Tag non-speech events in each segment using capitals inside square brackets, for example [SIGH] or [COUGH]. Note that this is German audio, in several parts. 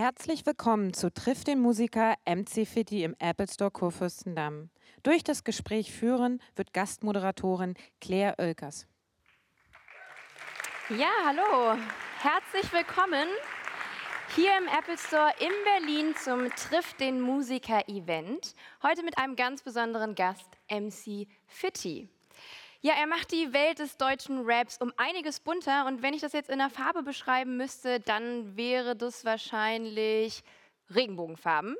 Herzlich willkommen zu Triff den Musiker MC Fitti im Apple Store Kurfürstendamm. Durch das Gespräch führen wird Gastmoderatorin Claire Oelkers. Ja, hallo. Herzlich willkommen hier im Apple Store in Berlin zum Triff den Musiker Event. Heute mit einem ganz besonderen Gast, MC Fitti. Ja, er macht die Welt des deutschen Raps um einiges bunter und wenn ich das jetzt in der Farbe beschreiben müsste, dann wäre das wahrscheinlich Regenbogenfarben.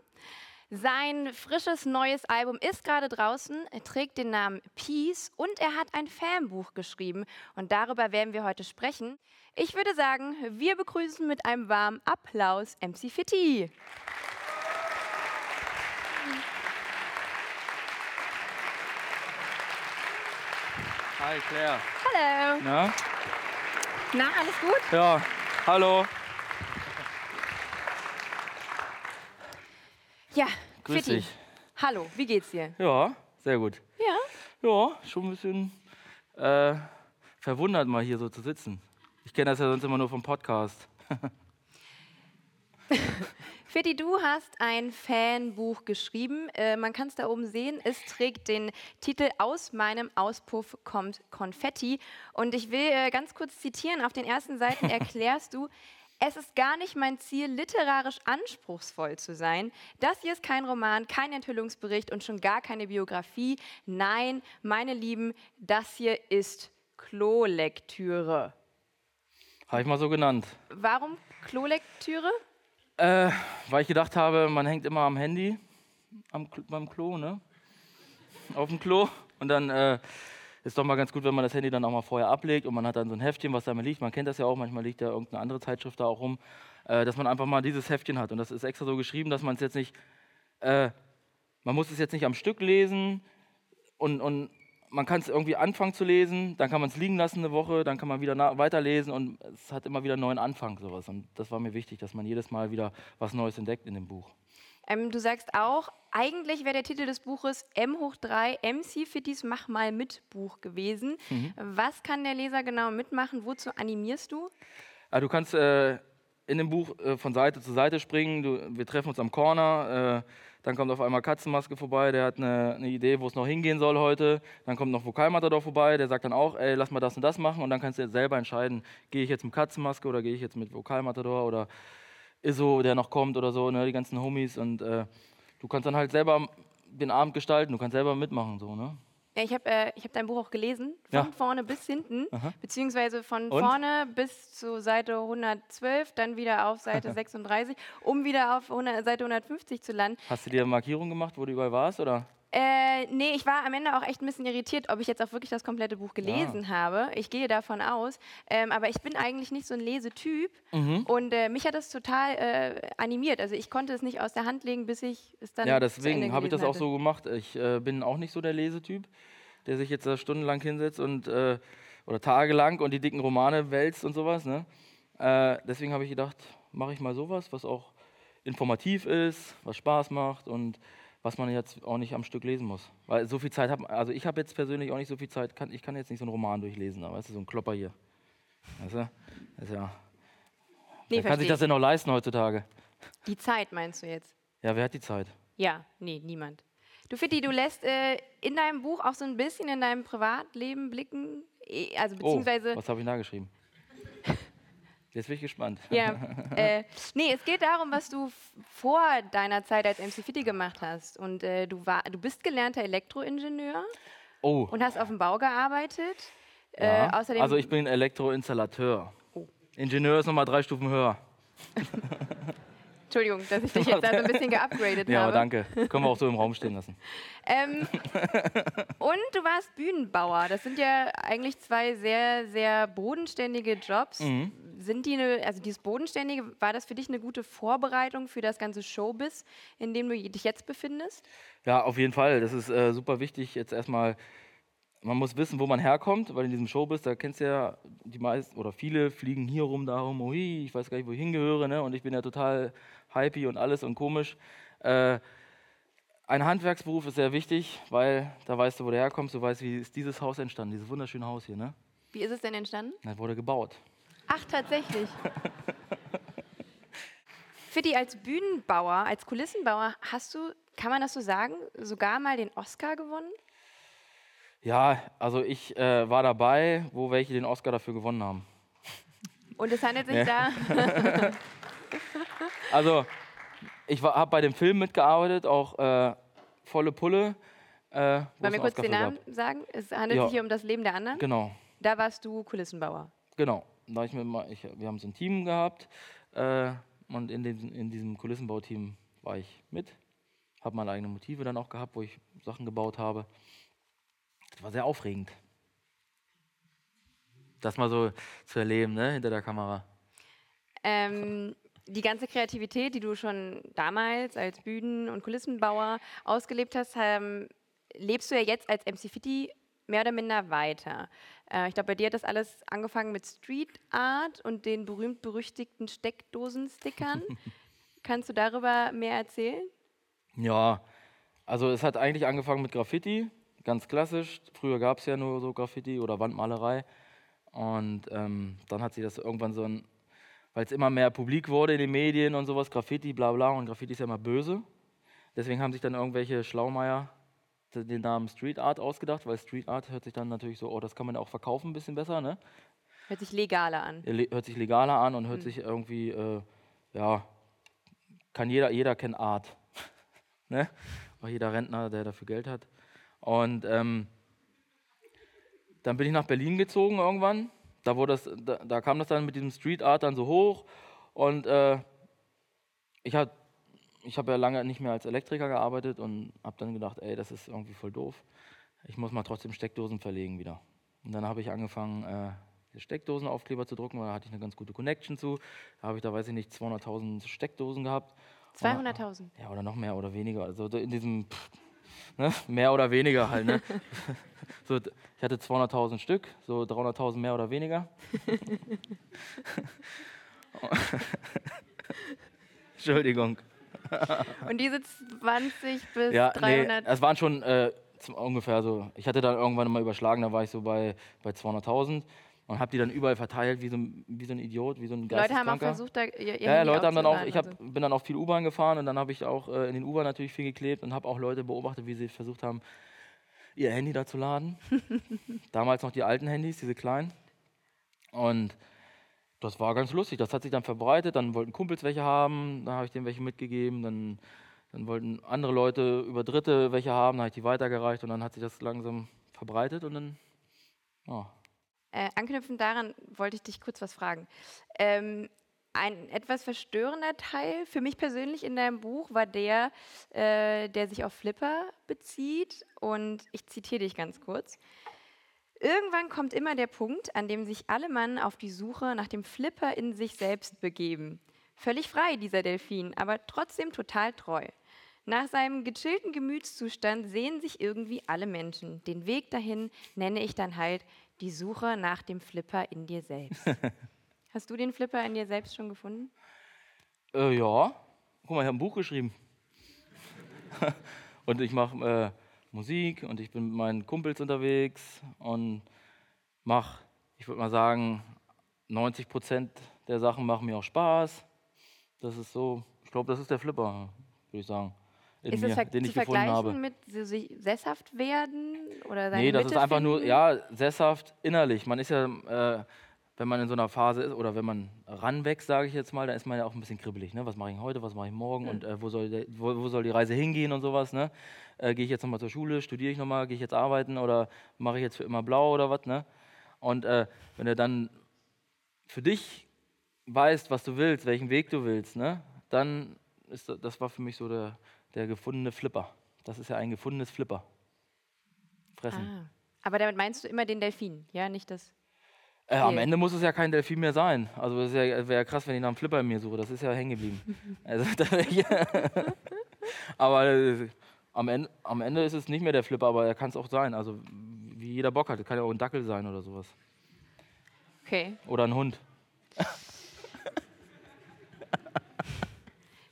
Sein frisches neues Album ist gerade draußen, er trägt den Namen Peace und er hat ein Fanbuch geschrieben und darüber werden wir heute sprechen. Ich würde sagen, wir begrüßen mit einem warmen Applaus MC Fitti. Hi Claire. Hallo. Na? Na, alles gut? Ja, hallo. Ja, Grüß Fitti. dich. Hallo, wie geht's dir? Ja, sehr gut. Ja. Ja, schon ein bisschen äh, verwundert, mal hier so zu sitzen. Ich kenne das ja sonst immer nur vom Podcast. [LAUGHS] Fitti, du hast ein Fanbuch geschrieben. Äh, man kann es da oben sehen. Es trägt den Titel Aus meinem Auspuff kommt Konfetti. Und ich will äh, ganz kurz zitieren. Auf den ersten Seiten [LAUGHS] erklärst du, es ist gar nicht mein Ziel, literarisch anspruchsvoll zu sein. Das hier ist kein Roman, kein Enthüllungsbericht und schon gar keine Biografie. Nein, meine Lieben, das hier ist Klolektüre. Habe ich mal so genannt. Warum Klolektüre? Äh, weil ich gedacht habe, man hängt immer am Handy am, beim Klo, ne? Auf dem Klo. Und dann äh, ist doch mal ganz gut, wenn man das Handy dann auch mal vorher ablegt und man hat dann so ein Heftchen, was da mal liegt. Man kennt das ja auch, manchmal liegt da irgendeine andere Zeitschrift da auch rum, äh, dass man einfach mal dieses Heftchen hat. Und das ist extra so geschrieben, dass man es jetzt nicht, äh, man muss es jetzt nicht am Stück lesen und, und man kann es irgendwie anfangen zu lesen, dann kann man es liegen lassen eine Woche, dann kann man wieder weiterlesen und es hat immer wieder einen neuen Anfang sowas. Und das war mir wichtig, dass man jedes Mal wieder was Neues entdeckt in dem Buch. Ähm, du sagst auch, eigentlich wäre der Titel des Buches M hoch 3 MC Fittis Mach mal mit Buch gewesen. Mhm. Was kann der Leser genau mitmachen? Wozu animierst du? Ah, du kannst äh, in dem Buch äh, von Seite zu Seite springen. Du, wir treffen uns am Corner. Äh, dann kommt auf einmal Katzenmaske vorbei. Der hat eine, eine Idee, wo es noch hingehen soll heute. Dann kommt noch Vokalmatador vorbei. Der sagt dann auch, ey, lass mal das und das machen. Und dann kannst du jetzt selber entscheiden, gehe ich jetzt mit Katzenmaske oder gehe ich jetzt mit Vokalmatador oder Iso, der noch kommt oder so, ne, die ganzen Homies. Und äh, du kannst dann halt selber den Abend gestalten. Du kannst selber mitmachen. So, ne? Ja, ich habe äh, ich hab dein Buch auch gelesen, von Ja. vorne bis hinten, beziehungsweise von Und? vorne bis zu Seite 112, dann wieder auf Seite [LAUGHS] 36, um wieder auf 100, Seite 150 zu landen. Hast du dir Markierungen gemacht, wo du überall warst? Oder? Äh, nee, ich war am Ende auch echt ein bisschen irritiert, ob ich jetzt auch wirklich das komplette Buch gelesen habe. Ich gehe davon aus. Ähm, aber ich bin eigentlich nicht so ein Lesetyp. Mhm. Und äh, mich hat das total äh, animiert. Also ich konnte es nicht aus der Hand legen, bis ich es dann Ja, deswegen habe ich das gelesen auch so gemacht. Ich äh, bin auch nicht so der Lesetyp, der sich jetzt da stundenlang hinsetzt und äh, oder tagelang und die dicken Romane wälzt und sowas. Ne? Äh, deswegen habe ich gedacht, mache ich mal sowas, was auch informativ ist, was Spaß macht und was man jetzt auch nicht am Stück lesen muss. Weil so viel Zeit habe, also ich habe jetzt persönlich auch nicht so viel Zeit, kann, ich kann jetzt nicht so einen Roman durchlesen, aber weißt du, so ein Klopper hier. Weißt du? Das ist ja, Nee, wer kann sich das denn noch leisten heutzutage? Die Zeit meinst du jetzt? Ja, wer hat die Zeit? Ja, nee, niemand. Du Fitti, du lässt äh, in deinem Buch auch so ein bisschen in deinem Privatleben blicken. Eh, Also beziehungsweise oh, was habe ich da geschrieben? Jetzt bin ich gespannt. Ja, äh, [LAUGHS] nee, es geht darum, was du vor deiner Zeit als MC Fitti gemacht hast. Und äh, du, war, du bist gelernter Elektroingenieur Oh, und hast auf dem Bau gearbeitet. ja. Äh, außerdem, also ich bin Elektroinstallateur. Oh. Ingenieur ist nochmal drei Stufen höher. [LAUGHS] Entschuldigung, dass ich dich [LAUGHS] jetzt da so ein bisschen geupgradet Ja, habe. danke. Können wir auch so im Raum stehen lassen. [LAUGHS] Ähm, und du warst Bühnenbauer. Das sind ja eigentlich zwei sehr, sehr bodenständige Jobs. Mhm. Sind die eine, also dieses Bodenständige, war das für dich eine gute Vorbereitung für das ganze Showbiz, in dem du dich jetzt befindest? Ja, auf jeden Fall. Das ist äh, super wichtig. Jetzt erstmal, man muss wissen, wo man herkommt, weil in diesem Showbiz, da kennst du ja, die meisten oder viele fliegen hier rum, da rum, ui, ich weiß gar nicht, wo ich hingehöre, ne? Und ich bin ja total hypey und alles und komisch. Äh, ein Handwerksberuf ist sehr wichtig, weil da weißt du, wo du herkommst, du weißt, wie ist dieses Haus entstanden, dieses wunderschöne Haus hier, ne? Wie ist es denn entstanden? Das wurde gebaut. Ach, tatsächlich. [LAUGHS] Fitti, als Bühnenbauer, als Kulissenbauer, hast du, kann man das so sagen, sogar mal den Oscar gewonnen? Ja, also ich äh, war dabei, wo welche den Oscar dafür gewonnen haben. Und es handelt sich ja. da. [LAUGHS] also, ich habe bei dem Film mitgearbeitet, auch äh, volle Pulle. Äh, Wollen wir kurz den Namen gab. sagen? Es handelt ja. sich hier um das Leben der anderen. Genau. Da warst du Kulissenbauer. Genau. Da ich mit, ich, wir haben so ein Team gehabt äh, und in, dem, in diesem Kulissenbauteam war ich mit. Habe meine eigenen Motive dann auch gehabt, wo ich Sachen gebaut habe. Das war sehr aufregend. Das mal so zu erleben, ne, hinter der Kamera. Ähm, die ganze Kreativität, die du schon damals als Bühnen- und Kulissenbauer ausgelebt hast, ähm, lebst du ja jetzt als MC Fitty mehr oder minder weiter. Äh, ich glaube, bei dir hat das alles angefangen mit Street Art und den berühmt-berüchtigten Steckdosen-Stickern. [LAUGHS] Kannst du darüber mehr erzählen? Ja, also es hat eigentlich angefangen mit Graffiti, ganz klassisch. Früher gab es ja nur so Graffiti oder Wandmalerei. Und ähm, dann hat sich das irgendwann so ein, weil es immer mehr publik wurde in den Medien und sowas, Graffiti, bla bla, und Graffiti ist ja immer böse. Deswegen haben sich dann irgendwelche Schlaumeier den Namen Street Art ausgedacht, weil Street Art hört sich dann natürlich so, oh, das kann man auch verkaufen ein bisschen besser, ne? Hört sich legaler an. Hört sich legaler an und hört mhm. sich irgendwie, äh, ja, kann jeder, jeder kennt Art. [LAUGHS] ne? Auch jeder Rentner, der dafür Geld hat. Und ähm, dann bin ich nach Berlin gezogen irgendwann. Da, wurde das, da, da kam das dann mit diesem Street Art dann so hoch. Und äh, ich habe ich hab ja lange nicht mehr als Elektriker gearbeitet und habe dann gedacht, ey, das ist irgendwie voll doof. Ich muss mal trotzdem Steckdosen verlegen wieder. Und dann habe ich angefangen, äh, Steckdosenaufkleber zu drucken, weil da hatte ich eine ganz gute Connection zu. Da habe ich da, weiß ich nicht, 200.000 Steckdosen gehabt. 200.000? Ja, oder noch mehr oder weniger. Also in diesem, pff, ne, mehr oder weniger halt. Ne? [LAUGHS] so, ich hatte 200.000 Stück, so 300.000 mehr oder weniger. [LAUGHS] Entschuldigung. Und diese 20 bis ja, 300? Nee, es waren schon äh, ungefähr so. Ich hatte dann irgendwann mal überschlagen, da war ich so bei, bei 200.000 und habe die dann überall verteilt, wie so, ein, wie so ein Idiot, wie so ein Leute haben auch versucht, da ihr, Ja, ja Leute haben dann auch, ich hab, also. bin dann auch viel U-Bahn gefahren und dann habe ich auch äh, in den U-Bahn natürlich viel geklebt und habe auch Leute beobachtet, wie sie versucht haben, ihr Handy da zu laden. [LAUGHS] Damals noch die alten Handys, diese kleinen. Und das war ganz lustig. Das hat sich dann verbreitet. Dann wollten Kumpels welche haben, dann habe ich denen welche mitgegeben. Dann, dann wollten andere Leute über Dritte welche haben, dann habe ich die weitergereicht und dann hat sich das langsam verbreitet und dann, ja. Äh, anknüpfend daran wollte ich dich kurz was fragen. Ähm, ein etwas verstörender Teil für mich persönlich in deinem Buch war der, äh, der sich auf Flipper bezieht. Und ich zitiere dich ganz kurz. Irgendwann kommt immer der Punkt, an dem sich alle Mann auf die Suche nach dem Flipper in sich selbst begeben. Völlig frei, dieser Delfin, aber trotzdem total treu. Nach seinem gechillten Gemütszustand sehen sich irgendwie alle Menschen. Den Weg dahin nenne ich dann halt die Suche nach dem Flipper in dir selbst. [LAUGHS] Hast du den Flipper in dir selbst schon gefunden? Äh, ja. Guck mal, ich habe ein Buch geschrieben. [LAUGHS] und ich mache äh, Musik und ich bin mit meinen Kumpels unterwegs und mache, ich würde mal sagen, 90 Prozent der Sachen machen mir auch Spaß. Das ist so, ich glaube, das ist der Flipper, würde ich sagen ist mir, es den zu vergleichen mit so sesshaft werden oder Nee, das Mitte ist einfach finden? nur, ja, sesshaft innerlich. Man ist ja, äh, wenn man in so einer Phase ist oder wenn man ranwächst, sage ich jetzt mal, dann ist man ja auch ein bisschen kribbelig. Ne? Was mache ich heute, was mache ich morgen mhm. und äh, wo, soll der, wo, wo, soll die Reise hingehen und sowas. Ne? Äh, Gehe ich jetzt nochmal zur Schule, studiere ich nochmal, gehe ich jetzt arbeiten oder mache ich jetzt für immer blau oder was. Ne? Und äh, wenn du dann für dich weißt, was du willst, welchen Weg du willst, ne? dann ist das, das war für mich so der der gefundene Flipper. Das ist ja ein gefundenes Flipper. Fressen. Ah. Aber damit meinst du immer den Delfin, ja, nicht das. Äh, am Ende muss es ja kein Delfin mehr sein. Also es wäre ja krass, wenn ich nach einem Flipper in mir suche. Das ist ja hängen geblieben. [LAUGHS] also, [LAUGHS] aber äh, am, Ende, am Ende ist es nicht mehr der Flipper, aber er kann es auch sein. Also wie jeder Bock hat. Kann ja auch ein Dackel sein oder sowas. Okay. Oder ein Hund. [LAUGHS]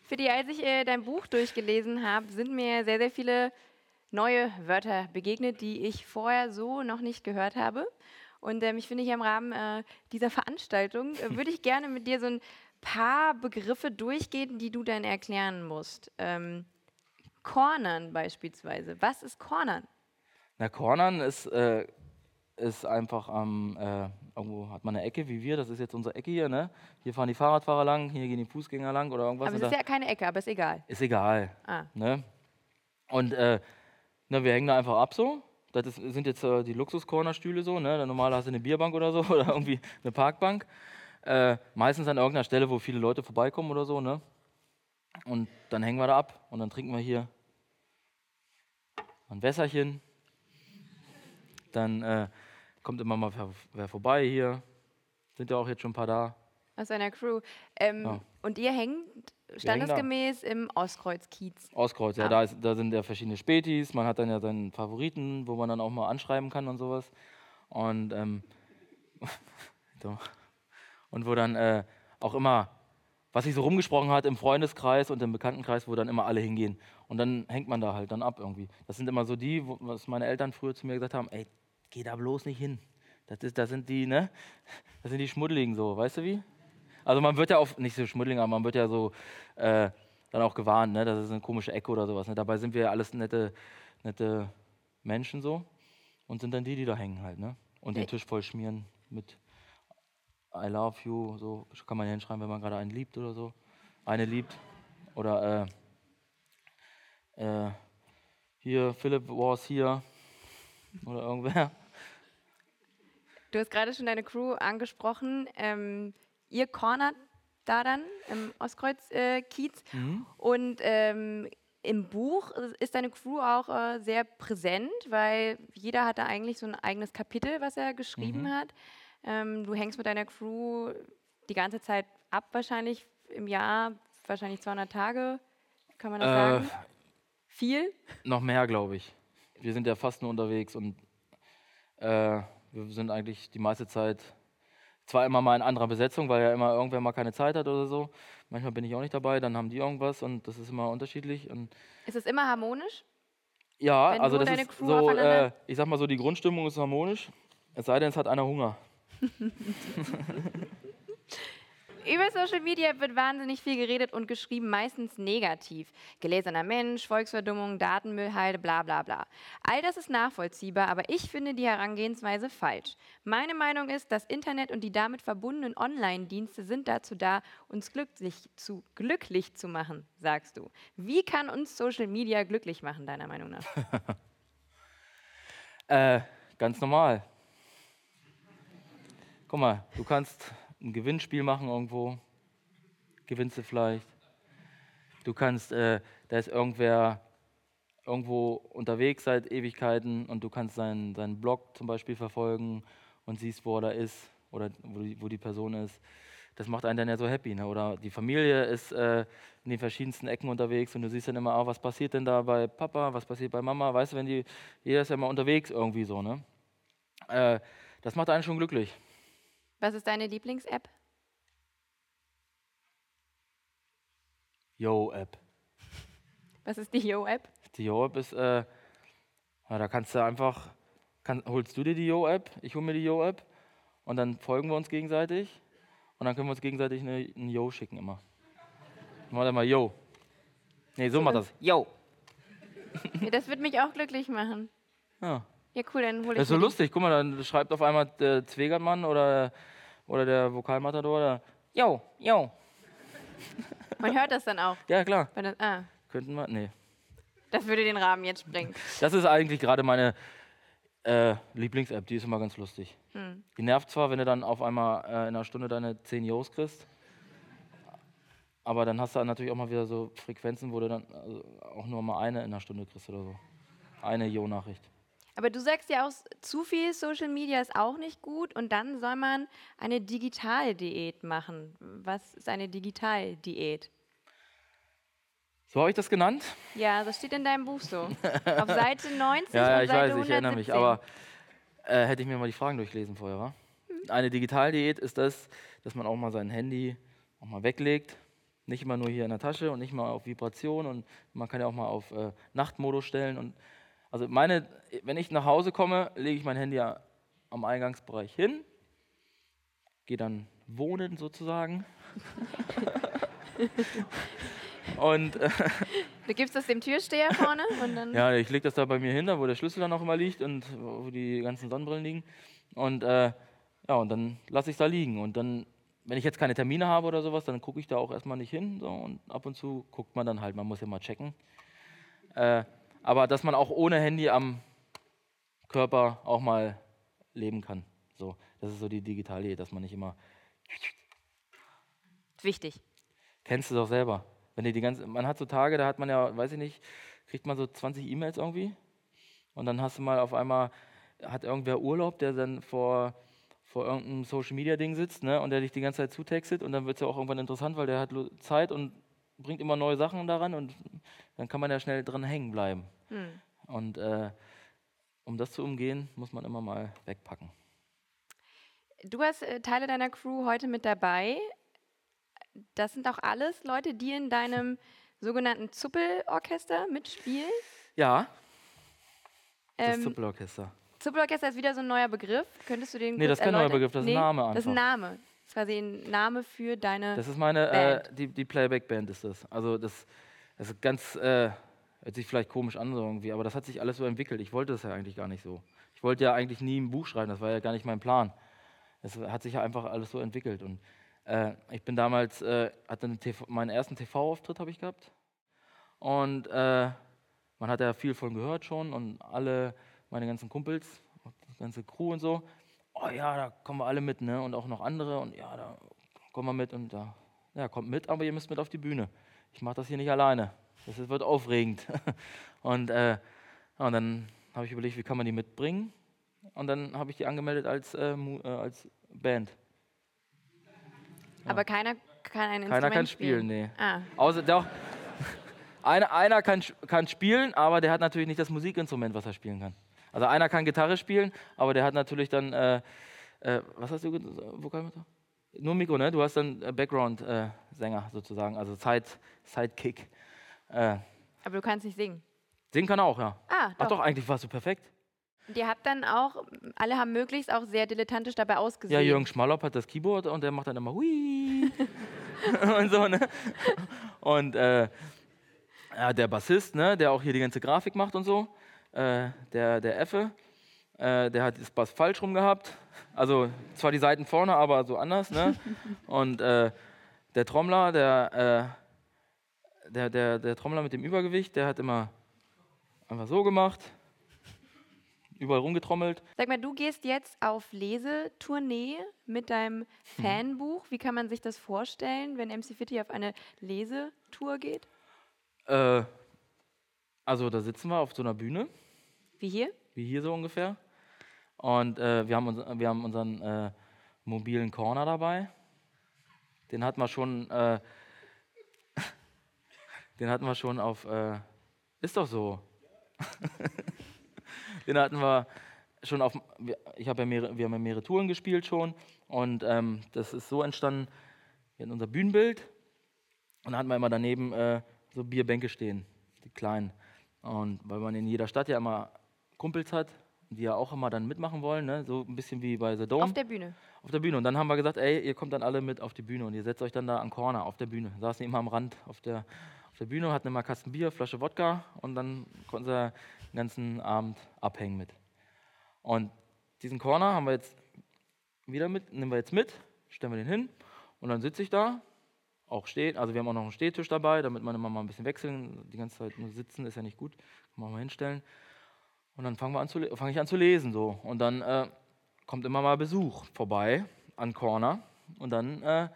Für die, als ich äh, dein Buch durchgelesen habe, sind mir sehr, sehr viele neue Wörter begegnet, die ich vorher so noch nicht gehört habe. Und ähm, ich finde hier im Rahmen äh, dieser Veranstaltung äh, würde ich gerne mit dir so ein paar Begriffe durchgehen, die du dann erklären musst. Ähm, Cornern beispielsweise. Was ist Cornern? Na, Cornern ist, äh, ist einfach am, äh, irgendwo hat man eine Ecke wie wir, das ist jetzt unsere Ecke hier, ne? Hier fahren die Fahrradfahrer lang, hier gehen die Fußgänger lang oder irgendwas. Aber es ist ja keine Ecke, aber ist egal. ist egal. Ah. Ne? Und äh, na, wir hängen da einfach ab so. Das ist, sind jetzt äh, die Luxus-Corner-Stühle so. Ne? Normal hast du eine Bierbank oder so [LAUGHS] oder irgendwie eine Parkbank. Äh, meistens an irgendeiner Stelle, wo viele Leute vorbeikommen oder so. Ne? Und dann hängen wir da ab und dann trinken wir hier ein Wässerchen. Dann äh, kommt immer mal wer, wer vorbei hier. Sind ja auch jetzt schon ein paar da. Aus einer Crew. Ähm, Ja. Und ihr hängt standesgemäß im Ostkreuz-Kiez. Auskreuz, ja, da, ist, da sind ja verschiedene Spätis, man hat dann ja seinen Favoriten, wo man dann auch mal anschreiben kann und sowas. Und, ähm, [LAUGHS] so. und wo dann äh, auch immer, was sich so rumgesprochen hat im Freundeskreis und im Bekanntenkreis, wo dann immer alle hingehen. Und dann hängt man da halt dann ab irgendwie. Das sind immer so die, wo, was meine Eltern früher zu mir gesagt haben, ey, geh da bloß nicht hin. Das, ist, das sind die, ne? Das sind die Schmuddeligen so, weißt du wie? Also man wird ja auch, nicht so Schmuddeligen, aber man wird ja so äh, dann auch gewarnt, ne? das ist eine komische Ecke oder sowas. Ne? Dabei sind wir ja alles nette, nette Menschen so und sind dann die, die da hängen halt. Ne? Und den Tisch voll schmieren mit I love you, so kann man ja hinschreiben, wenn man gerade einen liebt oder so. Eine liebt. Oder äh, äh, hier, Philipp was hier. Oder irgendwer. Du hast gerade schon deine Crew angesprochen. Ähm, ihr cornert da dann im Ostkreuz-Kiez. Mhm. Und ähm, im Buch ist deine Crew auch äh, sehr präsent, weil jeder hat da eigentlich so ein eigenes Kapitel, was er geschrieben Mhm. hat. Ähm, du hängst mit deiner Crew die ganze Zeit ab, wahrscheinlich im Jahr, wahrscheinlich 200 Tage, kann man das Äh, sagen? Viel? Noch mehr, glaube ich. Wir sind ja fast nur unterwegs und äh, wir sind eigentlich die meiste Zeit zwar immer mal in anderer Besetzung, weil ja immer irgendwer mal keine Zeit hat oder so. Manchmal bin ich auch nicht dabei, dann haben die irgendwas und das ist immer unterschiedlich. Und Ist es immer harmonisch? ja, Wenn also das ist Crew so, äh, ich sag mal so, die Grundstimmung ist harmonisch. Es sei denn, es hat einer Hunger. [LAUGHS] Über Social Media wird wahnsinnig viel geredet und geschrieben, meistens negativ. Gelesener Mensch, Volksverdummung, Datenmüll, bla bla bla. All das ist nachvollziehbar, aber ich finde die Herangehensweise falsch. Meine Meinung ist, das Internet und die damit verbundenen Online-Dienste sind dazu da, uns glücklich zu, glücklich zu machen, sagst du. Wie kann uns Social Media glücklich machen, deiner Meinung nach? [LAUGHS] Äh, ganz normal. Guck mal, du kannst ein Gewinnspiel machen irgendwo. Gewinnst du vielleicht. Du kannst, äh, da ist irgendwer irgendwo unterwegs seit Ewigkeiten und du kannst seinen, seinen Blog zum Beispiel verfolgen und siehst, wo er da ist oder wo die, wo die Person ist. Das macht einen dann ja so happy. Ne? Oder die Familie ist äh, in den verschiedensten Ecken unterwegs und du siehst dann immer, ah, was passiert denn da bei Papa, was passiert bei Mama. Weißt du, wenn die, jeder ist ja immer unterwegs irgendwie so. Ne? Äh, das macht einen schon glücklich. Was ist deine Lieblings-App? Yo-App. Was ist die Yo-App? Die Yo-App ist, äh, ja, da kannst du einfach, kann, holst du dir die Yo-App, ich hole mir die Yo-App und dann folgen wir uns gegenseitig und dann können wir uns gegenseitig eine, ein Yo schicken immer. Warte mal, Yo. Nee, so macht das. Yo. Ja, das wird mich auch glücklich machen. Ja. Ja, cool, dann hole ich Das ist so lustig. Guck mal, dann schreibt auf einmal der Zwegertmann oder, oder der Vokalmatador da, Yo, Yo. [LAUGHS] Man hört das dann auch. Ja, klar. Das, ah, Könnten wir, nee. das würde den Rahmen jetzt sprengen. Das ist eigentlich gerade meine äh, Lieblings-App, die ist immer ganz lustig. Hm. Die nervt zwar, wenn du dann auf einmal äh, in einer Stunde deine 10 Jos kriegst, aber dann hast du natürlich auch mal wieder so Frequenzen, wo du dann also auch nur mal eine in einer Stunde kriegst oder so. Eine Jo-Nachricht. Aber du sagst ja auch, zu viel Social Media ist auch nicht gut und dann soll man eine Digitaldiät machen. Was ist eine Digitaldiät? So habe ich das genannt? Ja, das steht in deinem Buch so. Auf Seite [LAUGHS] 90 Ja, ja, und ich Seite weiß, ich erinnere mich. 117. Aber äh, hätte ich mir mal die Fragen durchlesen vorher, wa? Eine Digitaldiät ist das, dass man auch mal sein Handy auch mal weglegt. Nicht immer nur hier in der Tasche und nicht mal auf Vibration und man kann ja auch mal auf äh, Nachtmodus stellen. Und also meine, wenn ich nach Hause komme, lege ich mein Handy ja am Eingangsbereich hin, gehe dann wohnen sozusagen [LAUGHS] und äh, Du gibst das dem Türsteher vorne und dann. ja, ich lege das da bei mir hin, da wo der Schlüssel dann auch immer liegt und wo die ganzen Sonnenbrillen liegen. Und äh, ja, und dann lasse ich es da liegen. Und dann, wenn ich jetzt keine Termine habe oder sowas, dann gucke ich da auch erstmal nicht hin. So, und ab und zu guckt man dann halt, man muss ja mal checken. Äh, aber dass man auch ohne Handy am Körper auch mal leben kann. So, das ist so die Digitalie, dass man nicht immer. Wichtig. Kennst du doch selber. Wenn die die ganze, man hat so Tage, da hat man ja, weiß ich nicht, kriegt man so 20 E-Mails irgendwie. Und dann hast du mal auf einmal, hat irgendwer Urlaub, der dann vor, vor irgendeinem Social Media Ding sitzt, ne, und der dich die ganze Zeit zutextet und dann wird es ja auch irgendwann interessant, weil der hat Zeit und bringt immer neue Sachen daran und dann kann man ja schnell dran hängen bleiben. Hm. Und äh, um das zu umgehen, muss man immer mal wegpacken. Du hast äh, Teile deiner Crew heute mit dabei. Das sind auch alles Leute, die in deinem [LAUGHS] sogenannten Zuppelorchester mitspielen. Ja, das Ähm, Zuppelorchester. Zuppelorchester ist wieder so ein neuer Begriff. Könntest du den Nee, das ist kein neuer? Begriff, das ist ein Nee, Name Das ist ein einfach. Name. Das ist quasi ein Name für deine. Das ist meine, äh, Band. die, die Playback-Band ist das. Also das, das ist ganz, äh, hört sich vielleicht komisch an so irgendwie, aber das hat sich alles so entwickelt. Ich wollte das ja eigentlich gar nicht so. Ich wollte ja eigentlich nie ein Buch schreiben, das war ja gar nicht mein Plan. Es hat sich ja einfach alles so entwickelt. Und äh, ich bin damals, äh, hatte TV, meinen ersten TV-Auftritt habe ich gehabt. Und äh, man hat ja viel von gehört schon und alle meine ganzen Kumpels, die ganze Crew und so, oh ja, da kommen wir alle mit, ne? Und auch noch andere und ja, da kommen wir mit und da, ja, kommt mit, aber ihr müsst mit auf die Bühne. Ich mache das hier nicht alleine. Das wird aufregend. [LAUGHS] und, äh, ja, und dann habe ich überlegt, wie kann man die mitbringen? Und dann habe ich die angemeldet als, äh, äh, als Band. aber keiner kann ein Keiner Instrument kann spielen, nee. Ah, Außer doch, [LAUGHS] einer, einer kann, kann spielen, aber der hat natürlich nicht das Musikinstrument, was er spielen kann. Also einer kann Gitarre spielen, aber der hat natürlich dann, äh, äh, was hast du gesagt? Vokalmutter? Nur Mikro, ne? Du hast dann äh, Background-Sänger sozusagen, also Side, Sidekick. Äh, aber du kannst nicht singen. singen kann er auch, ja. Ah, Ach doch. doch, eigentlich warst du perfekt. Und ihr habt dann auch, alle haben möglichst auch sehr dilettantisch dabei ausgesehen. Ja, Jürgen Schmallop hat das Keyboard und der macht dann immer Hui [LAUGHS] und so, ne? Und äh, ja, der Bassist, ne, der auch hier die ganze Grafik macht und so, äh, der, der Effe, äh, der hat das Bass falsch rum gehabt. Also zwar die Seiten vorne, aber so anders, ne? [LAUGHS] Und äh, der Trommler, der, äh, der, der, der Trommler mit dem Übergewicht, der hat immer einfach so gemacht, überall rumgetrommelt. Sag mal, du gehst jetzt auf Lesetournee mit deinem Mhm. Fanbuch. Wie kann man sich das vorstellen, wenn MC Fitty auf eine Lesetour geht? Äh, also da sitzen wir auf so einer Bühne, Wie hier? wie hier so ungefähr. Und äh, wir, haben uns, wir haben unseren äh, mobilen Corner dabei. Den hatten wir schon, äh, [LAUGHS] den hatten wir schon auf, äh, ist doch so. [LAUGHS] den hatten wir schon auf, wir- ich habe ja mehrere, wir haben ja mehrere Touren gespielt schon und ähm, das ist so entstanden, wir hatten unser Bühnenbild und dann hatten wir immer daneben äh, so Bierbänke stehen, die kleinen. Und weil man in jeder Stadt ja immer Kumpels hat, die ja auch immer dann mitmachen wollen, ne? so ein bisschen wie bei The Dome Auf der Bühne. auf der Bühne. Und dann haben wir gesagt, ey, ihr kommt dann alle mit auf die Bühne und ihr setzt euch dann da an Corner auf der Bühne. Saßen immer am Rand auf der, auf der Bühne, hatten immer Kasten Bier, Flasche Wodka und dann konnten sie den ganzen Abend abhängen mit. Und diesen Corner haben wir jetzt wieder mit, nehmen wir jetzt mit, stellen wir den hin und dann sitze ich da, auch stehen, also wir haben auch noch einen Stehtisch dabei, damit man immer mal ein bisschen wechseln, die ganze Zeit nur sitzen ist ja nicht gut, kann man mal hinstellen. Und dann fange ich an zu lesen so und dann äh, kommt immer mal Besuch vorbei an Corner und dann äh,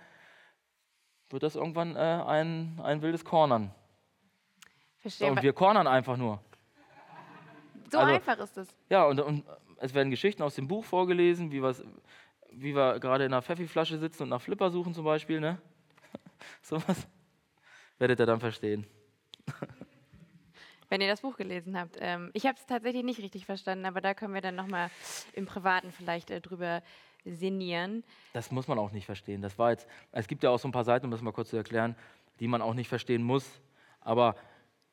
wird das irgendwann äh, ein, ein wildes Cornern. So, Verstehe. und wir cornern einfach nur. so also- einfach ist es. Ja, und, und es werden Geschichten aus dem Buch vorgelesen, wie, wie wir gerade in einer Pfeffi-Flasche sitzen und nach Flipper suchen zum Beispiel. Ne? [LAUGHS] Sowas werdet ihr dann verstehen. Wenn ihr das Buch gelesen habt. Ähm, ich habe es tatsächlich nicht richtig verstanden, aber da können wir dann nochmal im Privaten vielleicht äh, drüber sinnieren. Das muss man auch nicht verstehen. Das war jetzt, es gibt ja auch so ein paar Seiten, um das mal kurz zu erklären, die man auch nicht verstehen muss. Aber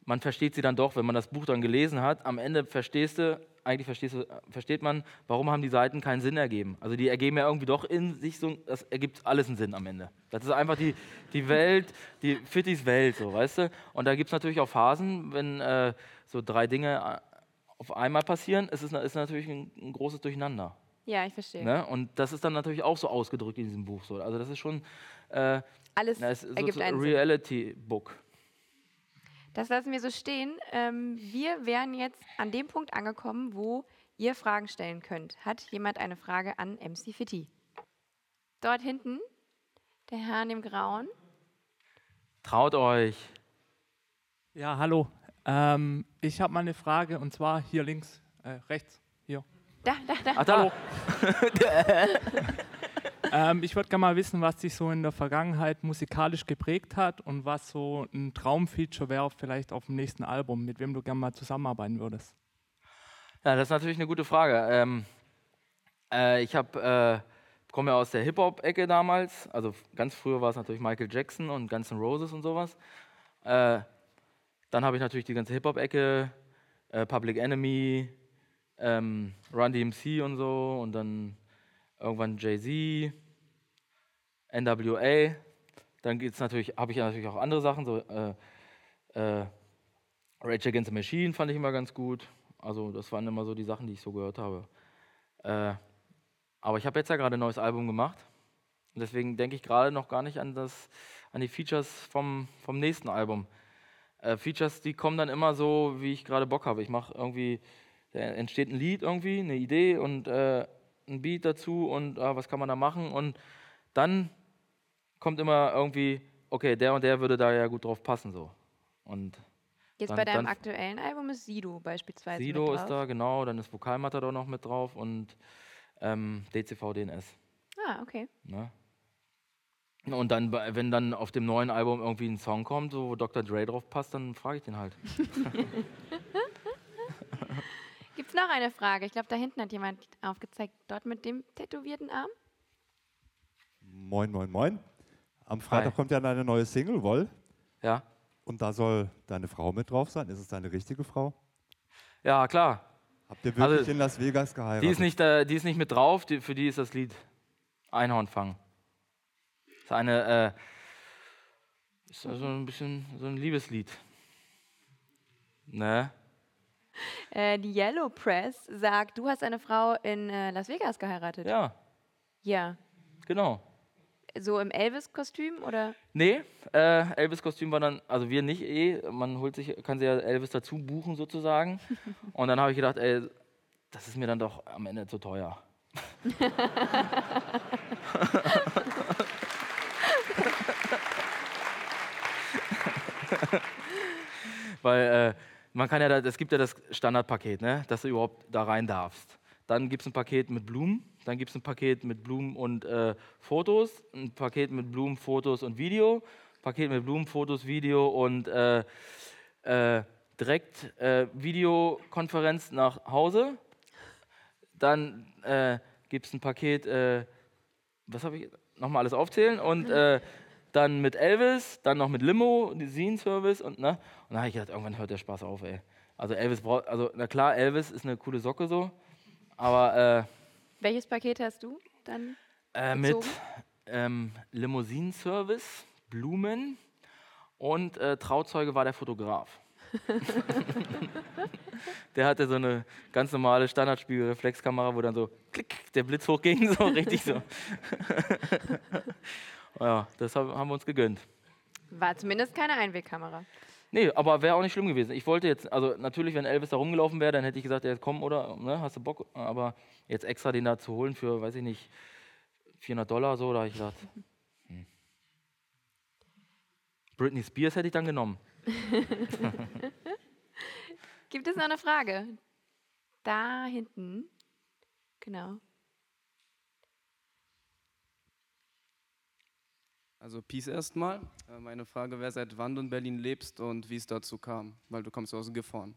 man versteht sie dann doch, wenn man das Buch dann gelesen hat. Am Ende verstehst du eigentlich verstehst du, versteht man, warum haben die Seiten keinen Sinn ergeben. Also die ergeben ja irgendwie doch in sich so, das ergibt alles einen Sinn am Ende. Das ist einfach die, die Welt, die Fittis Welt, so, weißt du? Und da gibt es natürlich auch Phasen, wenn äh, so drei Dinge äh, auf einmal passieren, es ist, ist natürlich ein, ein großes Durcheinander. Ja, ich verstehe. Ne? Und das ist dann natürlich auch so ausgedrückt in diesem Buch. So. Also das ist schon äh, Alles na, es ist ergibt so einen ein Sinn. Das lassen wir so stehen. Ähm, wir wären jetzt an dem Punkt angekommen, wo ihr Fragen stellen könnt. Hat jemand eine Frage an MC Fitti? Dort hinten, der Herr in dem Grauen. Traut euch. Ja, hallo. Ähm, ich habe mal eine Frage und zwar hier links, äh, rechts, hier. Da, da, da. Ach da. [LAUGHS] Ähm, ich würde gerne mal wissen, was dich so in der Vergangenheit musikalisch geprägt hat und was so ein Traumfeature wäre, vielleicht auf dem nächsten Album, mit wem du gerne mal zusammenarbeiten würdest. Ja, das ist natürlich eine gute Frage. Ähm, äh, ich habe, äh, komme ja aus der Hip-Hop-Ecke damals. Also ganz früher war es natürlich Michael Jackson und Guns N' Roses und sowas. Äh, dann habe ich natürlich die ganze Hip-Hop-Ecke, äh, Public Enemy, ähm, Run DMC und so und dann irgendwann Jay-Z, NWA. Dann natürlich, habe ich natürlich auch andere Sachen, so äh, äh, Rage Against the Machine fand ich immer ganz gut. Also das waren immer so die Sachen, die ich so gehört habe. Äh, aber ich habe jetzt ja gerade ein neues Album gemacht. Und deswegen denke ich gerade noch gar nicht an, das, an die Features vom, vom nächsten Album. Äh, Features, die kommen dann immer so, wie ich gerade Bock habe. Ich mache irgendwie, da entsteht ein Lied irgendwie, eine Idee und äh, ein Beat dazu und ah, was kann man da machen. Und dann kommt immer irgendwie, okay, der und der würde da ja gut drauf passen so. Und Jetzt Dann- bei deinem dann- aktuellen Album ist Sido beispielsweise. Sido ist da, genau, dann ist Vokalmatador noch mit drauf und ähm, DCV DNS. Ah, okay. Ne? Und dann, wenn dann auf dem neuen Album irgendwie ein Song kommt, so, wo Dr. Dre drauf passt, dann frage ich den halt. [LAUGHS] [LAUGHS] Gibt es noch eine Frage? Ich glaube, da hinten hat jemand aufgezeigt. Dort mit dem tätowierten Arm. Moin, moin, moin. Am Freitag Hi. kommt ja deine neue Single, Woll. Ja? Und da soll deine Frau mit drauf sein. Ist es deine richtige Frau? Ja, klar. Habt ihr wirklich Also, in Las Vegas geheiratet? Die ist nicht, äh, die ist nicht mit drauf, die, für die ist das Lied Einhornfang. ist eine, äh, ist also ein bisschen so ein Liebeslied. Ne? [LAUGHS] Äh, die Yellow Press sagt, du hast eine Frau in äh, Las Vegas geheiratet. Ja, Ja. genau. So im Elvis-Kostüm oder? Nee, äh, Elvis-Kostüm war dann, also wir nicht eh, man holt sich, kann sich ja Elvis dazu buchen sozusagen. [LAUGHS] Und dann habe ich gedacht, ey, das ist mir dann doch am Ende zu teuer. [LAUGHS] Weil äh, man kann ja, es gibt ja das Standardpaket, ne, dass du überhaupt da rein darfst. Dann gibt es ein Paket mit Blumen, dann gibt es ein Paket mit Blumen und äh, Fotos, ein Paket mit Blumen, Fotos und Video, Paket mit Blumen, Fotos, Video und äh, äh, direkt äh, Videokonferenz nach Hause. Dann äh, gibt es ein Paket, äh, was habe ich, nochmal alles aufzählen und äh, dann mit Elvis, dann noch mit Limo, Service und ne. Und dann habe ich gedacht, irgendwann hört der Spaß auf, ey. Also Elvis braucht, also na klar, Elvis ist eine coole Socke so, aber Welches Paket hast du dann? äh, äh, mit ähm, Limousinenservice, Blumen und äh, Trauzeuge war der Fotograf. [LAUGHS] der hatte so eine ganz normale Standardspiegelreflexkamera, wo dann so klick, der Blitz hochging, so richtig so. [LAUGHS] ja, das hab- haben wir uns gegönnt. War zumindest keine Einwegkamera. Nee, aber wäre auch nicht schlimm gewesen. Ich wollte jetzt, also natürlich, wenn Elvis da rumgelaufen wäre, dann hätte ich gesagt, ja, komm, oder, ne, hast du Bock? Aber jetzt extra den da zu holen für, weiß ich nicht, 400 Dollar so, da habe ich gedacht, hm. Britney Spears hätte ich dann genommen. [LAUGHS] Gibt es noch eine Frage? Da hinten. Genau. Also Peace erstmal. Äh, Meine Frage wäre, seit wann du in Berlin lebst und wie es dazu kam, weil du kommst aus Gifhorn.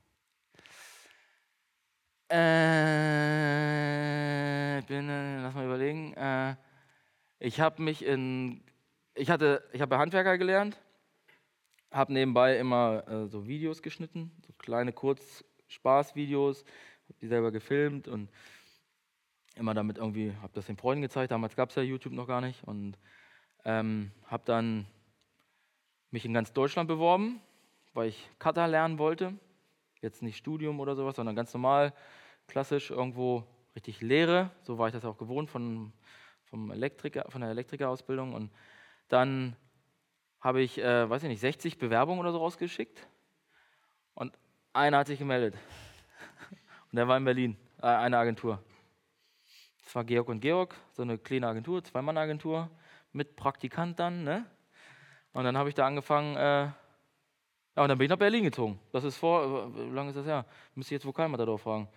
Äh, ich bin, äh, lass mal überlegen. Äh, ich habe mich in, ich hatte, ich habe Handwerker gelernt, habe nebenbei immer äh, so Videos geschnitten, so kleine Kurz-Spaßvideos, habe die selber gefilmt und immer damit irgendwie, habe das den Freunden gezeigt. Damals gab es ja YouTube noch gar nicht und ähm, habe dann mich in ganz Deutschland beworben, weil ich Cutter lernen wollte. Jetzt nicht Studium oder sowas, sondern ganz normal, klassisch irgendwo richtig Lehre. So war ich das auch gewohnt von, vom Elektriker, von der Elektrikerausbildung. Und dann habe ich, äh, weiß ich nicht, 60 Bewerbungen oder so rausgeschickt. Und einer hat sich gemeldet. [LAUGHS] Und der war in Berlin, äh, eine Agentur. Das war Georg und Georg, so eine kleine Agentur, Zwei-Mann-Agentur, mit Praktikant dann. Ne? Und dann habe ich da angefangen, äh, ja, und dann bin ich nach Berlin gezogen. Das ist vor, äh, wie lange ist das her? Müsste ich jetzt Vokalmatador fragen.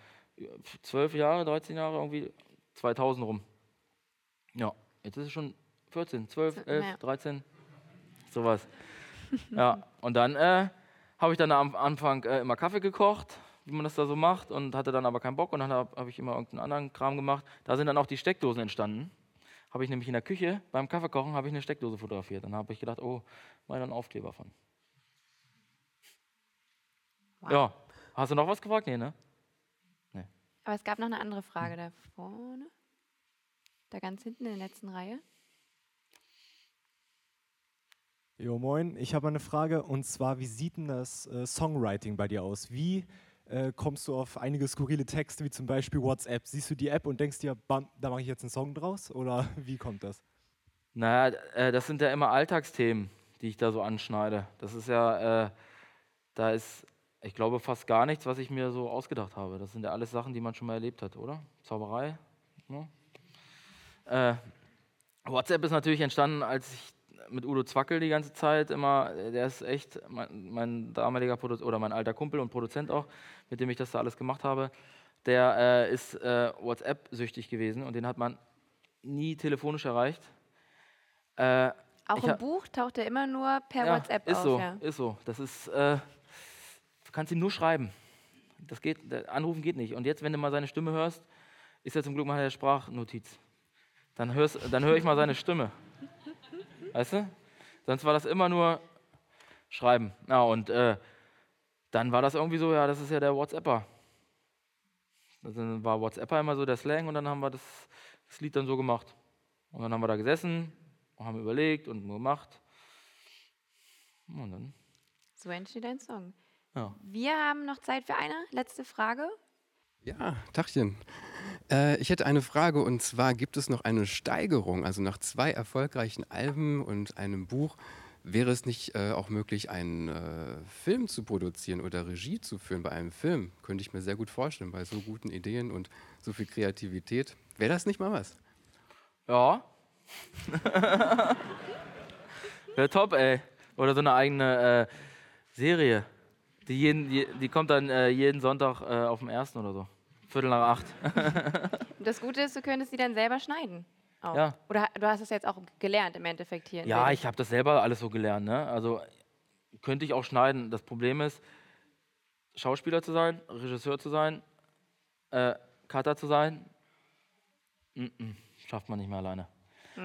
Zwölf Jahre, 13 Jahre, irgendwie 2000 rum. Ja, jetzt ist es schon 14, 12, 11, Ja. 13, sowas. [LAUGHS] ja, und dann äh, habe ich dann am Anfang äh, immer Kaffee gekocht, wie man das da so macht, und hatte dann aber keinen Bock und dann habe hab ich immer irgendeinen anderen Kram gemacht. Da sind dann auch die Steckdosen entstanden. Habe ich nämlich in der Küche beim Kaffeekochen habe ich eine Steckdose fotografiert. Dann habe ich gedacht, oh, mal einen Aufkleber von. Wow. Ja, hast du noch was gefragt? Nee, ne? Aber es gab noch eine andere Frage da vorne. Da ganz hinten in der letzten Reihe. Jo, moin. Ich habe eine Frage und zwar, wie sieht denn das äh, Songwriting bei dir aus? Wie äh, kommst du auf einige skurrile Texte, wie zum Beispiel WhatsApp? Siehst du die App und denkst dir, bam, da mache ich jetzt einen Song draus? Oder [LAUGHS] wie kommt das? Naja, äh, das sind ja immer Alltagsthemen, die ich da so anschneide. Das ist ja, äh, da ist, ich glaube, fast gar nichts, was ich mir so ausgedacht habe. Das sind ja alles Sachen, die man schon mal erlebt hat, oder? Zauberei. Ne? Äh, WhatsApp ist natürlich entstanden, als ich mit Udo Zwackel die ganze Zeit immer, der ist echt mein, mein damaliger Produ oder mein alter Kumpel und Produzent auch, mit dem ich das da alles gemacht habe. Der äh, ist äh, WhatsApp-süchtig gewesen und den hat man nie telefonisch erreicht. Äh, Auch im Buch taucht er immer nur per ja, WhatsApp ist auf. so, ja. ist so. Das ist, äh, du kannst ihm nur schreiben. Das geht, der Anrufen geht nicht. Und jetzt, wenn du mal seine Stimme hörst, ist er zum Glück mal eine Sprachnotiz. Dann, hörst, dann höre ich mal seine Stimme. Weißt du? Sonst war das immer nur Schreiben. Ja, und äh, dann war das irgendwie so, ja, das ist ja der WhatsApper. Dann war WhatsApper immer so der Slang und dann haben wir das, das Lied dann so gemacht. Und dann haben wir da gesessen und haben überlegt und gemacht. Und dann, So entsteht ein Song. ja. Wir haben noch Zeit für eine letzte Frage. Ja, Tachchen. Äh, ich hätte eine Frage und zwar gibt es noch eine Steigerung, also nach zwei erfolgreichen Alben und einem Buch. Wäre es nicht äh, auch möglich, einen äh, Film zu produzieren oder Regie zu führen bei einem Film? Könnte ich mir sehr gut vorstellen, bei so guten Ideen und so viel Kreativität. Wäre das nicht mal was? Ja. [LAUGHS] Wäre top, ey. Oder so eine eigene äh, Serie. Die, jeden, je, die kommt dann äh, jeden Sonntag auf dem ersten oder so. Viertel nach acht. [LAUGHS] Das Gute ist, du könntest die dann selber schneiden. Auch. Ja. Oder du hast es jetzt auch gelernt im Endeffekt hier. Ja, ich habe das selber alles so gelernt. Ne? Also könnte ich auch schneiden. Das Problem ist, Schauspieler zu sein, Regisseur zu sein, äh, Cutter zu sein, mm -mm, schafft man nicht mehr alleine.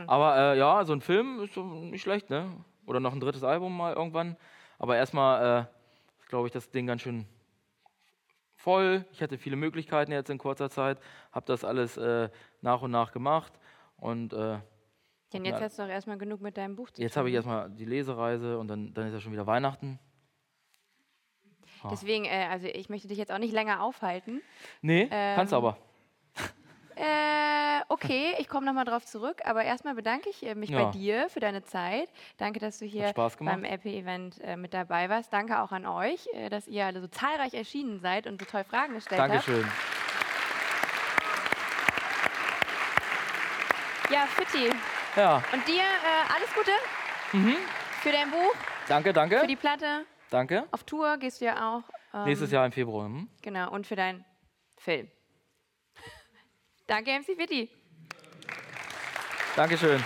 Aber äh, ja, so ein Film ist nicht schlecht, ne? Oder noch ein drittes Album mal irgendwann. Aber erstmal, äh, glaube ich, das Ding ganz schön voll. Ich hatte viele Möglichkeiten jetzt in kurzer Zeit, habe das alles äh, nach und nach gemacht und äh, und jetzt Ja. hast du doch erstmal genug mit deinem Buch zu Jetzt tun. habe ich erstmal die Lesereise und dann, dann ist ja schon wieder Weihnachten. Deswegen, äh, also ich möchte dich jetzt auch nicht länger aufhalten. Nee, kannst Ähm, aber. Äh, okay, ich komme nochmal drauf zurück, aber erstmal bedanke ich äh, mich bei Ja. dir für deine Zeit. Danke, dass du hier beim LP-Event äh, mit dabei warst. Danke auch an euch, äh, dass ihr alle so zahlreich erschienen seid und so toll Fragen gestellt habt. Dankeschön. Ja, Fitti. Ja, Und dir äh, alles Gute Mhm. für dein Buch, danke, für danke. die Platte. Danke. Auf Tour gehst du ja auch. ähm, Nächstes Jahr im Februar. Hm? Genau, und für deinen Film. [LAUGHS] Danke, MC Fitti. Dankeschön.